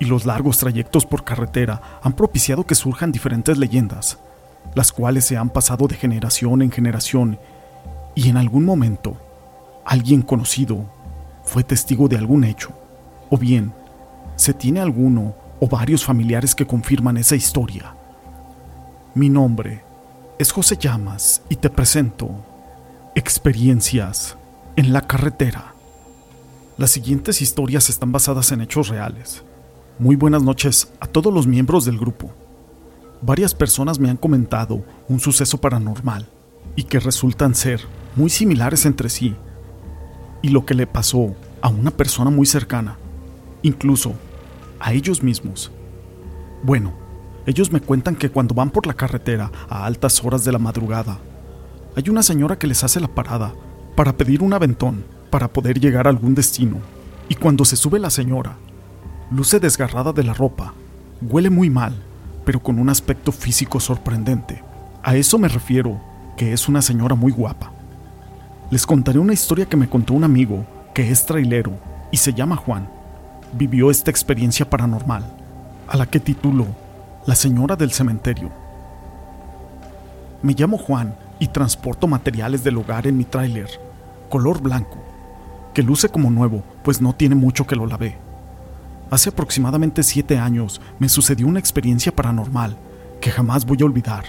y los largos trayectos por carretera han propiciado que surjan diferentes leyendas, las cuales se han pasado de generación en generación y en algún momento alguien conocido fue testigo de algún hecho, o bien se tiene alguno o varios familiares que confirman esa historia. Mi nombre es José Llamas y te presento Experiencias en la carretera. Las siguientes historias están basadas en hechos reales. Muy buenas noches a todos los miembros del grupo. Varias personas me han comentado un suceso paranormal y que resultan ser muy similares entre sí y lo que le pasó a una persona muy cercana, incluso a ellos mismos. Bueno, ellos me cuentan que cuando van por la carretera a altas horas de la madrugada, hay una señora que les hace la parada para pedir un aventón para poder llegar a algún destino. Y cuando se sube la señora, luce desgarrada de la ropa, huele muy mal, pero con un aspecto físico sorprendente. A eso me refiero, que es una señora muy guapa. Les contaré una historia que me contó un amigo, que es trailero, y se llama Juan. Vivió esta experiencia paranormal, a la que titulo La señora del cementerio. Me llamo Juan y transporto materiales del hogar en mi tráiler, color blanco que luce como nuevo, pues no tiene mucho que lo lavé. Hace aproximadamente siete años me sucedió una experiencia paranormal que jamás voy a olvidar.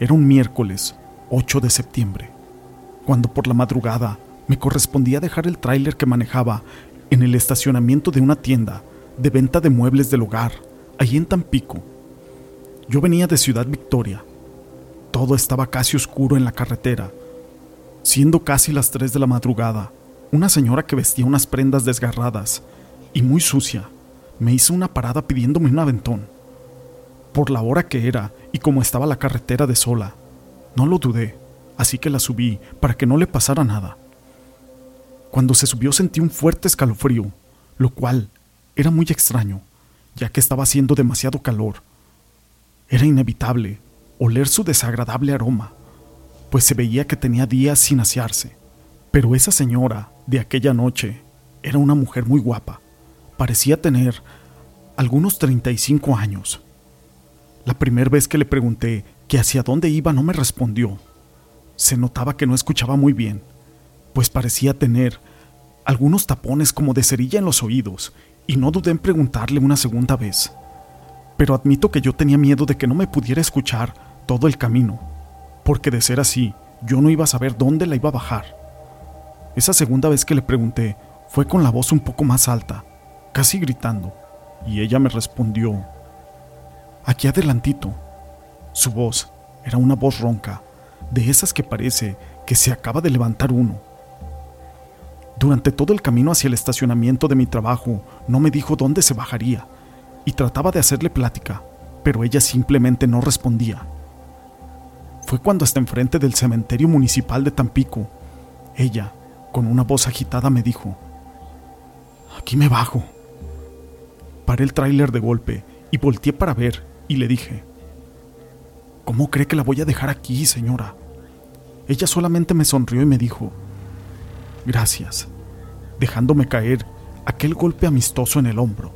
Era un miércoles, 8 de septiembre, cuando por la madrugada me correspondía dejar el tráiler que manejaba en el estacionamiento de una tienda de venta de muebles del hogar, allí en Tampico. Yo venía de Ciudad Victoria. Todo estaba casi oscuro en la carretera. Siendo casi las 3 de la madrugada, una señora que vestía unas prendas desgarradas y muy sucia me hizo una parada pidiéndome un aventón. Por la hora que era y como estaba la carretera de sola, no lo dudé, así que la subí para que no le pasara nada. Cuando se subió sentí un fuerte escalofrío, lo cual era muy extraño, ya que estaba haciendo demasiado calor. Era inevitable oler su desagradable aroma, pues se veía que tenía días sin asearse. Pero esa señora de aquella noche era una mujer muy guapa. Parecía tener algunos 35 años. La primera vez que le pregunté que hacia dónde iba no me respondió. Se notaba que no escuchaba muy bien, pues parecía tener algunos tapones como de cerilla en los oídos, y no dudé en preguntarle una segunda vez. Pero admito que yo tenía miedo de que no me pudiera escuchar todo el camino, porque de ser así, yo no iba a saber dónde la iba a bajar. Esa segunda vez que le pregunté fue con la voz un poco más alta, casi gritando, y ella me respondió, aquí adelantito. Su voz era una voz ronca, de esas que parece que se acaba de levantar uno. Durante todo el camino hacia el estacionamiento de mi trabajo no me dijo dónde se bajaría, y trataba de hacerle plática, pero ella simplemente no respondía. Fue cuando hasta enfrente del cementerio municipal de Tampico, ella con una voz agitada me dijo, Aquí me bajo. Paré el tráiler de golpe y volteé para ver y le dije, ¿Cómo cree que la voy a dejar aquí, señora? Ella solamente me sonrió y me dijo, Gracias, dejándome caer aquel golpe amistoso en el hombro.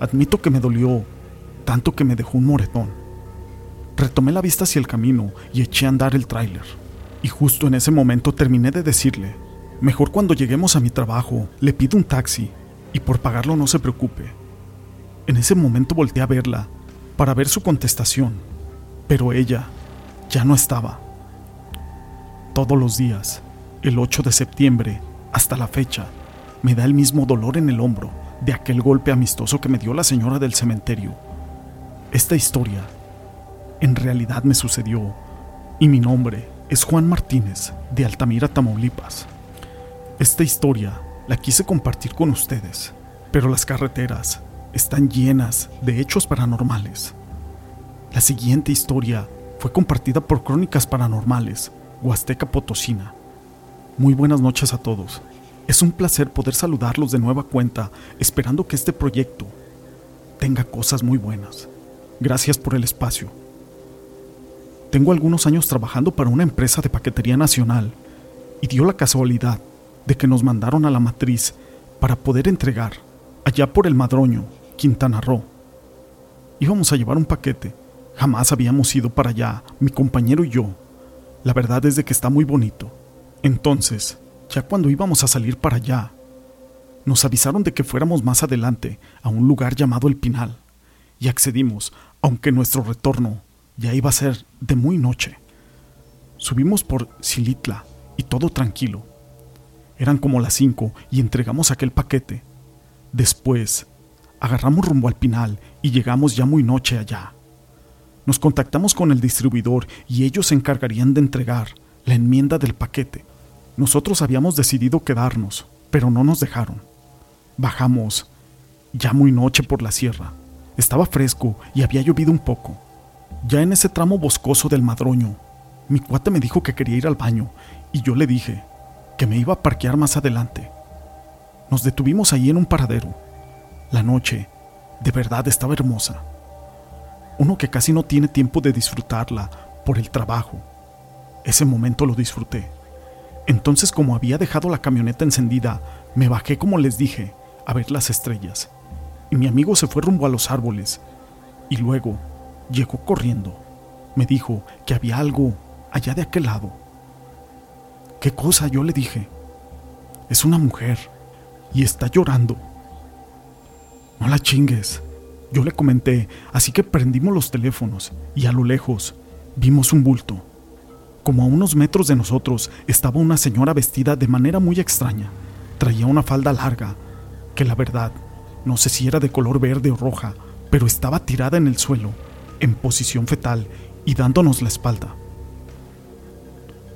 Admito que me dolió, tanto que me dejó un moretón. Retomé la vista hacia el camino y eché a andar el tráiler. Y justo en ese momento terminé de decirle, mejor cuando lleguemos a mi trabajo, le pido un taxi y por pagarlo no se preocupe. En ese momento volteé a verla para ver su contestación, pero ella ya no estaba. Todos los días, el 8 de septiembre, hasta la fecha, me da el mismo dolor en el hombro de aquel golpe amistoso que me dio la señora del cementerio. Esta historia en realidad me sucedió y mi nombre es Juan Martínez, de Altamira, Tamaulipas. Esta historia la quise compartir con ustedes, pero las carreteras están llenas de hechos paranormales. La siguiente historia fue compartida por Crónicas Paranormales, Huasteca Potosina. Muy buenas noches a todos. Es un placer poder saludarlos de nueva cuenta, esperando que este proyecto tenga cosas muy buenas. Gracias por el espacio. Tengo algunos años trabajando para una empresa de paquetería nacional y dio la casualidad de que nos mandaron a la matriz para poder entregar allá por el Madroño, Quintana Roo. Íbamos a llevar un paquete. Jamás habíamos ido para allá, mi compañero y yo. La verdad es de que está muy bonito. Entonces, ya cuando íbamos a salir para allá, nos avisaron de que fuéramos más adelante a un lugar llamado El Pinal, y accedimos, aunque nuestro retorno ya iba a ser de muy noche. Subimos por Silitla y todo tranquilo. Eran como las cinco y entregamos aquel paquete. Después, agarramos rumbo al Pinal y llegamos ya muy noche allá. Nos contactamos con el distribuidor y ellos se encargarían de entregar la enmienda del paquete. Nosotros habíamos decidido quedarnos, pero no nos dejaron. Bajamos, ya muy noche por la sierra. Estaba fresco y había llovido un poco. Ya en ese tramo boscoso del madroño, mi cuate me dijo que quería ir al baño y yo le dije que me iba a parquear más adelante. Nos detuvimos ahí en un paradero. La noche, de verdad, estaba hermosa. Uno que casi no tiene tiempo de disfrutarla por el trabajo. Ese momento lo disfruté. Entonces, como había dejado la camioneta encendida, me bajé como les dije, a ver las estrellas. Y mi amigo se fue rumbo a los árboles. Y luego llegó corriendo. Me dijo que había algo allá de aquel lado. ¿Qué cosa? Yo le dije. Es una mujer. Y está llorando. No la chingues. Yo le comenté, así que prendimos los teléfonos y a lo lejos vimos un bulto. Como a unos metros de nosotros estaba una señora vestida de manera muy extraña. Traía una falda larga, que la verdad, no sé si era de color verde o roja, pero estaba tirada en el suelo, en posición fetal y dándonos la espalda.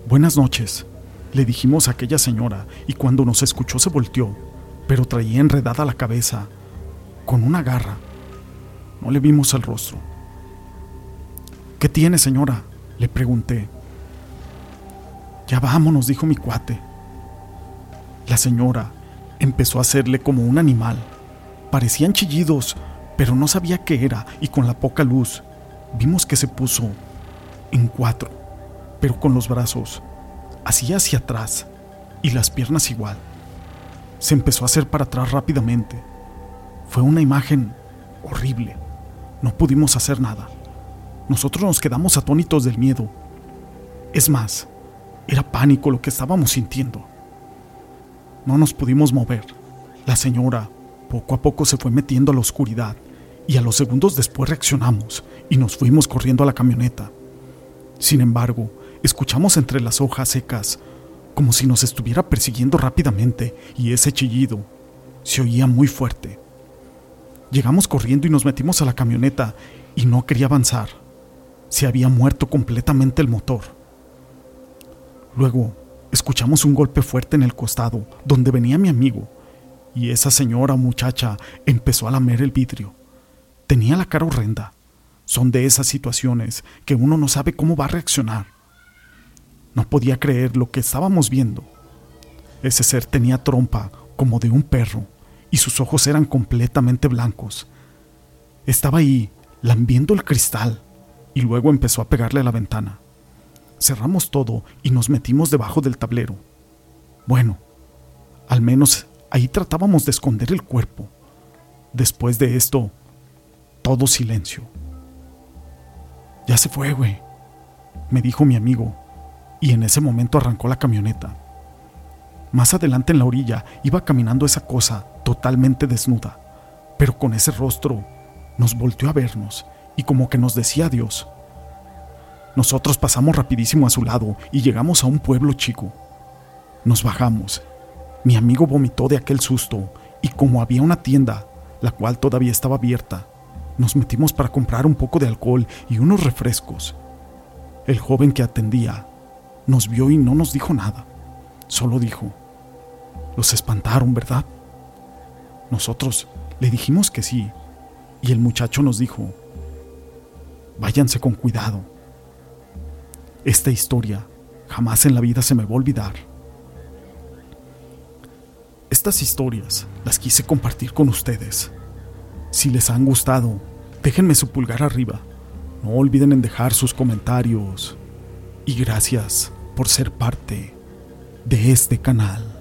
Buenas noches, le dijimos a aquella señora y cuando nos escuchó se volteó, pero traía enredada la cabeza, con una garra. No le vimos el rostro. ¿Qué tiene, señora? Le pregunté. Ya vámonos, dijo mi cuate. La señora empezó a hacerle como un animal. Parecían chillidos, pero no sabía qué era y con la poca luz vimos que se puso en cuatro, pero con los brazos así hacia atrás y las piernas igual. Se empezó a hacer para atrás rápidamente. Fue una imagen horrible. No pudimos hacer nada. Nosotros nos quedamos atónitos del miedo. Es más, era pánico lo que estábamos sintiendo. No nos pudimos mover. La señora poco a poco se fue metiendo a la oscuridad y a los segundos después reaccionamos y nos fuimos corriendo a la camioneta. Sin embargo, escuchamos entre las hojas secas como si nos estuviera persiguiendo rápidamente y ese chillido se oía muy fuerte. Llegamos corriendo y nos metimos a la camioneta y no quería avanzar. Se había muerto completamente el motor. Luego, escuchamos un golpe fuerte en el costado, donde venía mi amigo, y esa señora muchacha empezó a lamer el vidrio. Tenía la cara horrenda. Son de esas situaciones que uno no sabe cómo va a reaccionar. No podía creer lo que estábamos viendo. Ese ser tenía trompa como de un perro y sus ojos eran completamente blancos. Estaba ahí, lambiendo el cristal, y luego empezó a pegarle a la ventana cerramos todo y nos metimos debajo del tablero. Bueno, al menos ahí tratábamos de esconder el cuerpo. Después de esto, todo silencio. Ya se fue, güey, me dijo mi amigo, y en ese momento arrancó la camioneta. Más adelante en la orilla iba caminando esa cosa totalmente desnuda, pero con ese rostro nos volteó a vernos y como que nos decía adiós. Nosotros pasamos rapidísimo a su lado y llegamos a un pueblo chico. Nos bajamos. Mi amigo vomitó de aquel susto y como había una tienda, la cual todavía estaba abierta, nos metimos para comprar un poco de alcohol y unos refrescos. El joven que atendía nos vio y no nos dijo nada. Solo dijo, los espantaron, ¿verdad? Nosotros le dijimos que sí y el muchacho nos dijo, váyanse con cuidado. Esta historia jamás en la vida se me va a olvidar. Estas historias las quise compartir con ustedes. Si les han gustado, déjenme su pulgar arriba. No olviden en dejar sus comentarios. Y gracias por ser parte de este canal.